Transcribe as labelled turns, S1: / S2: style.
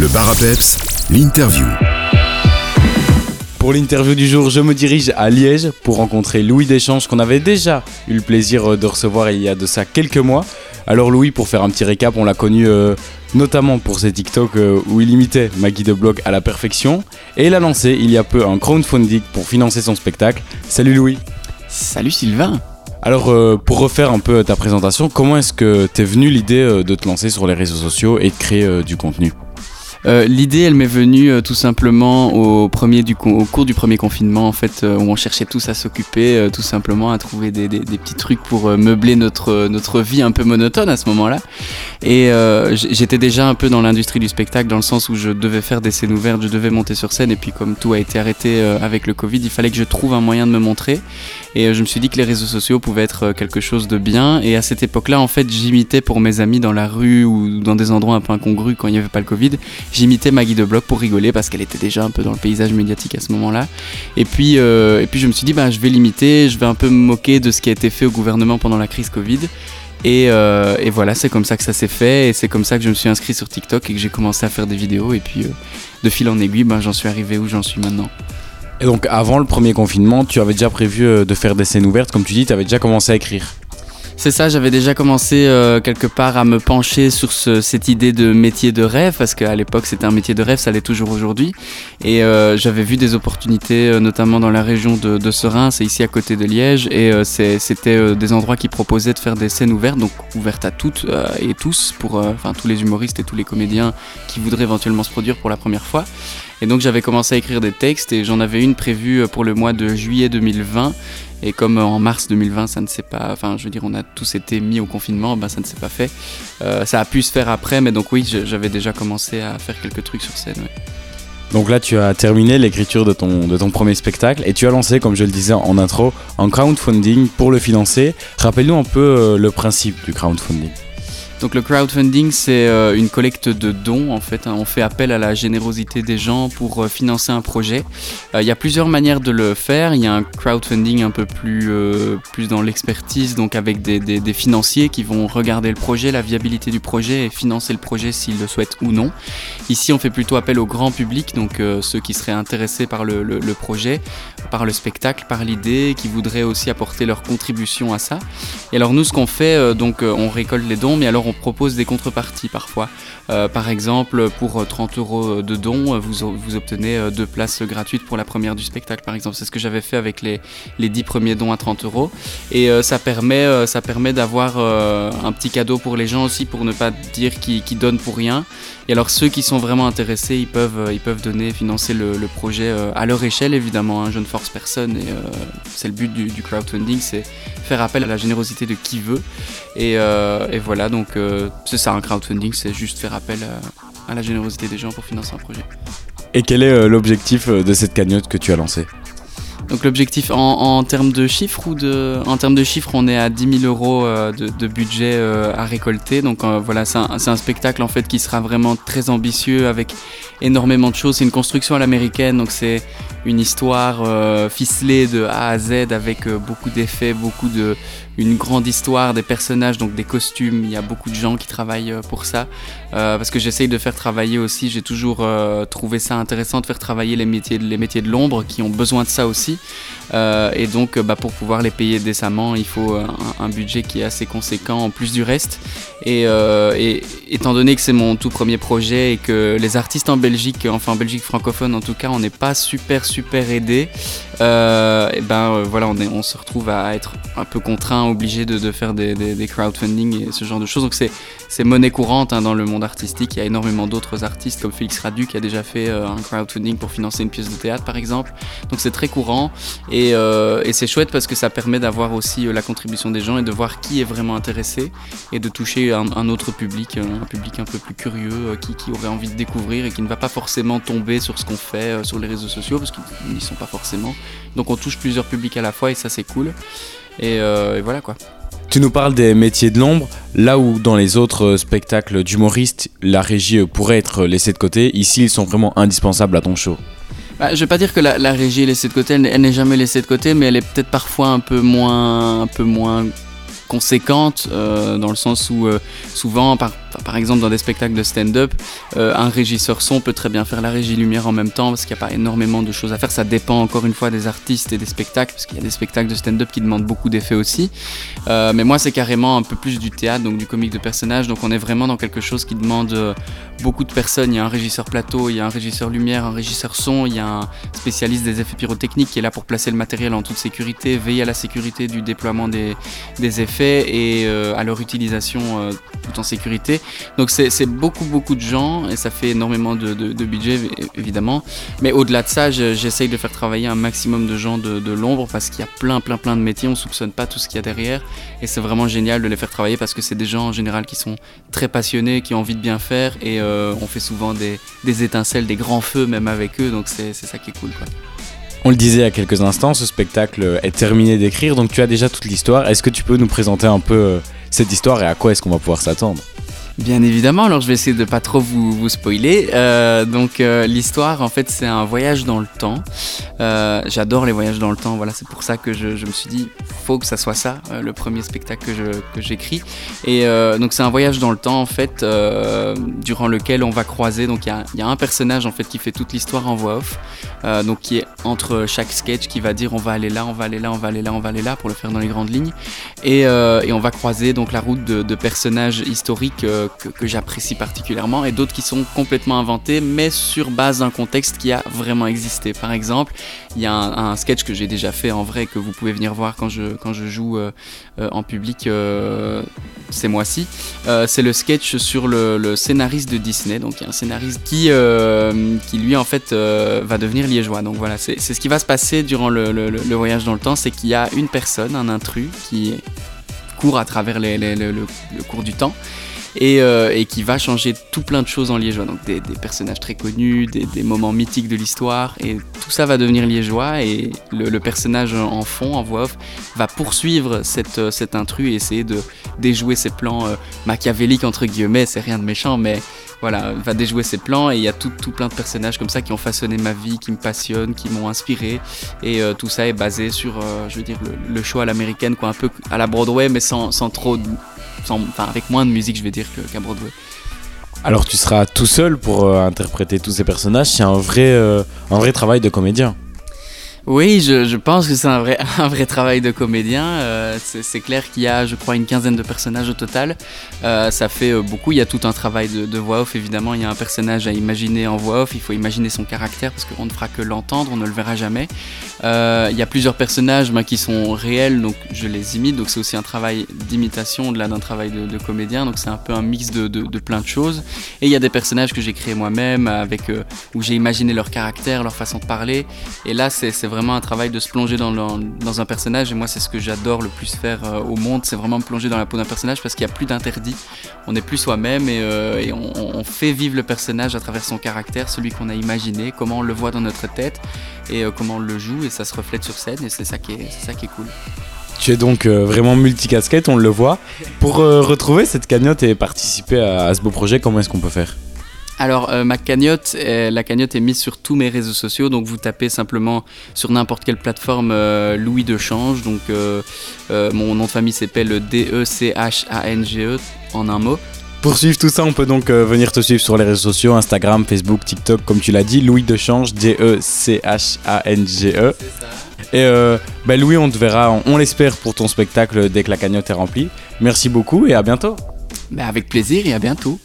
S1: Le bar à peps, l'interview.
S2: Pour l'interview du jour, je me dirige à Liège pour rencontrer Louis Deschange qu'on avait déjà eu le plaisir de recevoir il y a de ça quelques mois. Alors Louis, pour faire un petit récap, on l'a connu euh, notamment pour ses TikTok euh, où il imitait Maggie de Block à la perfection et il a lancé il y a peu un crowdfunding pour financer son spectacle. Salut Louis.
S3: Salut Sylvain.
S2: Alors euh, pour refaire un peu ta présentation, comment est-ce que t'es venu l'idée de te lancer sur les réseaux sociaux et de créer du contenu?
S3: Euh, l'idée, elle m'est venue euh, tout simplement au, premier du, au cours du premier confinement, en fait, euh, où on cherchait tous à s'occuper, tout simplement à trouver des, des, des, petits trucs pour meubler notre, notre vie un peu monotone à ce moment-là. Et j'étais déjà un peu dans l'industrie du spectacle, dans le sens où je devais faire des scènes ouvertes, je devais monter sur scène, et puis comme tout a été arrêté avec le Covid, il fallait que je trouve un moyen de me montrer. Et je me suis dit que les réseaux sociaux pouvaient être quelque chose de bien. Et à cette époque-là, en fait, j'imitais pour mes amis dans la rue ou dans des endroits un peu incongrus quand il n'y avait pas le Covid j'imitais Maggie de Block pour rigoler parce qu'elle était déjà un peu dans le paysage médiatique à ce moment-là. Et puis, euh, et puis je me suis dit, bah, je vais l'imiter, je vais un peu me moquer de ce qui a été fait au gouvernement pendant la crise Covid. Et, euh, et voilà, c'est comme ça que ça s'est fait et c'est comme ça que je me suis inscrit sur TikTok et que j'ai commencé à faire des vidéos. Et puis, euh, de fil en aiguille, ben, j'en suis arrivé où j'en suis maintenant.
S2: Et donc, avant le premier confinement, tu avais déjà prévu de faire des scènes ouvertes, comme tu dis, tu avais déjà commencé à écrire
S3: c'est ça, j'avais déjà commencé euh, quelque part à me pencher sur cette idée de métier de rêve, parce qu'à l'époque c'était un métier de rêve, ça l'est toujours aujourd'hui. Et euh, j'avais vu des opportunités, euh, notamment dans la région de, de Serein, c'est ici à côté de Liège, et c'était des endroits qui proposaient de faire des scènes ouvertes, donc ouvertes à toutes et tous, pour enfin tous les humoristes et tous les comédiens qui voudraient éventuellement se produire pour la première fois. Et donc j'avais commencé à écrire des textes et j'en avais une prévue pour le mois de juillet 2020 et comme en mars 2020, ça ne s'est pas, enfin, je veux dire, on a tous été mis au confinement, ben ça ne s'est pas fait. Euh, ça a pu se faire après, mais donc oui, j'avais déjà commencé à faire quelques trucs sur scène.
S2: Donc là, tu as terminé l'écriture de ton, de ton premier spectacle et tu as lancé, comme je le disais en intro, un crowdfunding pour le financer. Rappelle-nous un peu euh, le principe du crowdfunding.
S3: Donc le crowdfunding, c'est euh, une collecte de dons en fait. Hein. On fait appel à la générosité des gens pour euh, financer un projet. Euh, il y a plusieurs manières de le faire. Il y a un crowdfunding un peu plus, plus dans l'expertise, donc avec des, des, financiers qui vont regarder le projet, la viabilité du projet et financer le projet s'ils le souhaitent ou non. Ici, on fait plutôt appel au grand public, donc ceux qui seraient intéressés par le, le, le projet, par le spectacle, par l'idée, qui voudraient aussi apporter leur contribution à ça. Et alors nous, ce qu'on fait, donc on récolte les dons, mais alors on propose des contreparties parfois. Euh, par exemple, pour 30 euros de dons, vous, vous obtenez euh, deux places gratuites pour la première du spectacle, par exemple. C'est ce que j'avais fait avec les, les 10 premiers dons à 30 euros. Et euh, ça permet, ça permet d'avoir un petit cadeau pour les gens aussi, pour ne pas dire qu'ils donnent pour rien. Et alors ceux qui sont vraiment intéressés, ils peuvent, ils peuvent donner, financer le, projet à leur échelle, évidemment. Hein. Je ne force personne et c'est le but du, crowdfunding, c'est faire appel à la générosité de qui veut. Et voilà, donc c'est ça un crowdfunding, c'est juste faire appel à, la générosité des gens pour financer un projet.
S2: Et quel est euh, l'objectif euh, de cette cagnotte que tu as lancée?
S3: Donc l'objectif en, termes de chiffres ou de en termes de chiffres on est à 10 000 euros euh, de, budget à récolter. Donc voilà c'est un, un, spectacle en fait qui sera vraiment très ambitieux avec énormément de choses. C'est une construction à l'américaine donc c'est une histoire ficelée de A à Z avec beaucoup d'effets beaucoup de une grande histoire des personnages, donc des costumes. Il y a beaucoup de gens qui travaillent euh, pour ça. Euh, parce que j'essaye de faire travailler aussi, j'ai toujours euh, trouvé ça intéressant de faire travailler les métiers, les métiers de l'ombre qui ont besoin de ça aussi. et donc, bah, pour pouvoir les payer décemment, il faut un, budget qui est assez conséquent en plus du reste. Et, et étant donné que c'est mon tout premier projet et que les artistes en Belgique, enfin en Belgique francophone en tout cas, on n'est pas super super aidés, et ben voilà, on, se retrouve à être un peu contraint obligé de, faire des, crowdfunding et ce genre de choses. Donc c'est monnaie courante hein, dans le monde artistique. Il y a énormément d'autres artistes comme Félix Radu qui a déjà fait euh, un crowdfunding pour financer une pièce de théâtre par exemple. Donc c'est très courant et, euh, c'est chouette parce que ça permet d'avoir aussi euh, la contribution des gens et de voir qui est vraiment intéressé et de toucher un, autre public, un public un peu plus curieux qui, qui, aurait envie de découvrir et qui ne va pas forcément tomber sur ce qu'on fait sur les réseaux sociaux parce qu'ils n'y sont pas forcément. Donc on touche plusieurs publics à la fois et ça c'est cool. Euh, et, voilà quoi.
S2: Tu nous parles des métiers de l'ombre, là où dans les autres euh, spectacles d'humoristes, la régie euh, pourrait être laissée de côté, ici ils sont vraiment indispensables à ton show.
S3: Bah, je vais pas dire que la, régie est laissée de côté, elle, n'est jamais laissée de côté, mais elle est peut-être parfois un peu moins, un peu moins conséquente, dans le sens où souvent, par, par exemple, dans des spectacles de stand-up, euh, un régisseur son peut très bien faire la régie lumière en même temps parce qu'il n'y a pas énormément de choses à faire. Ça dépend encore une fois des artistes et des spectacles parce qu'il y a des spectacles de stand-up qui demandent beaucoup d'effets aussi. Euh, mais moi, c'est carrément un peu plus du théâtre, donc du comique de personnage. Donc on est vraiment dans quelque chose qui demande euh, beaucoup de personnes. Il y a un régisseur plateau, il y a un régisseur lumière, un régisseur son, il y a un spécialiste des effets pyrotechniques qui est là pour placer le matériel en toute sécurité, veiller à la sécurité du déploiement des, des effets et à leur utilisation tout en sécurité. Donc c'est beaucoup beaucoup de gens et ça fait énormément de, budget évidemment. Mais au-delà de ça, j'essaye de faire travailler un maximum de gens de, l'ombre parce qu'il y a plein plein plein de métiers, on soupçonne pas tout ce qu'il y a derrière et c'est vraiment génial de les faire travailler parce que c'est des gens en général qui sont très passionnés, qui ont envie de bien faire et euh, on fait souvent des, étincelles, des grands feux même avec eux donc c'est ça qui est cool quoi.
S2: On le disait a quelques instants, ce spectacle est terminé d'écrire, donc tu as déjà toute l'histoire. Est-ce que tu peux nous présenter un peu euh, cette histoire et à quoi est-ce qu'on va pouvoir s'attendre?
S3: Bien évidemment, alors je vais essayer de pas trop vous, spoiler. Euh, donc euh, l'histoire, en fait, c'est un voyage dans le temps. Euh, j'adore les voyages dans le temps, voilà, c'est pour ça que je, me suis dit, faut que ça soit ça, le premier spectacle que j'écris. Et donc c'est un voyage dans le temps, en fait, durant lequel on va croiser. Donc il y a, un personnage, en fait, qui fait toute l'histoire en voix off, donc qui est entre chaque sketch, qui va dire on va aller là, on va aller là, on va aller là, on va aller là, pour le faire dans les grandes lignes. Et, on va croiser donc la route de personnages historiques que, j'apprécie particulièrement et d'autres qui sont complètement inventés mais sur base d'un contexte qui a vraiment existé. Par exemple, il y a un, sketch que j'ai déjà fait en vrai que vous pouvez venir voir quand je, quand je joue euh, euh, en public euh, ces mois-ci. c'est le sketch sur le, scénariste de Disney, donc il y a un scénariste qui, qui lui en fait va devenir liégeois. Donc voilà, c'est ce qui va se passer durant le, voyage dans le temps, c'est qu'il y a une personne, un intrus, qui court à travers le, cours du temps euh, et, qui va changer tout plein de choses en liégeois. Donc des, personnages très connus, des, moments mythiques de l'histoire, et tout ça va devenir liégeois. Et le, personnage en fond, en voix off, va poursuivre cette, euh, intrus et essayer de déjouer ses plans euh, machiavéliques, entre guillemets. C'est rien de méchant, mais voilà, va déjouer ses plans. Et il y a tout, plein de personnages comme ça qui ont façonné ma vie, qui me passionnent, qui m'ont inspiré. Et tout ça est basé sur, je veux dire, le, show à l'américaine, quoi, un peu à la Broadway, mais sans trop avec moins de musique, je vais dire, qu'à Broadway.
S2: Alors tu seras tout seul pour euh, interpréter tous ces personnages, c'est un euh, un vrai travail de comédien.
S3: Oui, je, pense que c'est un vrai, travail de comédien. Euh, c'est clair qu'il y a, je crois, une quinzaine de personnages au total. Euh, ça fait euh, beaucoup. Il y a tout un travail de, voix off, évidemment. Il y a un personnage à imaginer en voix off. Il faut imaginer son caractère parce qu'on ne fera que l'entendre, on ne le verra jamais. il y a plusieurs personnages ben, qui sont réels, donc je les imite. Donc c'est aussi un travail d'imitation au-delà d'un travail de, comédien. Donc c'est un peu un mix de, de, plein de choses. Et il y a des personnages que j'ai créés moi-même, avec où j'ai imaginé leur caractère, leur façon de parler. Et là, c'est vraiment un travail de se plonger dans, un personnage et moi c'est ce que j'adore le plus faire euh, au monde, c'est vraiment me plonger dans la peau d'un personnage parce qu'il n'y a plus d'interdit, on n'est plus soi-même et, euh, on, fait vivre le personnage à travers son caractère, celui qu'on a imaginé, comment on le voit dans notre tête et euh, comment on le joue et ça se reflète sur scène et c'est ça, qui est, ça qui est cool.
S2: Tu es donc vraiment multicasquette, on le voit. Pour retrouver cette cagnotte et participer à ce beau projet, comment est-ce qu'on peut faire?
S3: Alors euh, ma cagnotte, euh, la cagnotte est mise sur tous mes réseaux sociaux, donc vous tapez simplement sur n'importe quelle plateforme euh, Louis de Change, donc mon nom de famille s'appelle D-E-C-H-A-N-G-E e, en un mot.
S2: Pour suivre tout ça, on peut donc venir te suivre sur les réseaux sociaux, Instagram, Facebook, TikTok, comme tu l'as dit, Louis de Change, D-E-C-H-A-N-G-E. Et bah, Louis, on te verra, on, l'espère pour ton spectacle dès que la cagnotte est remplie. Merci beaucoup et à bientôt.
S3: Bah, avec plaisir et à bientôt.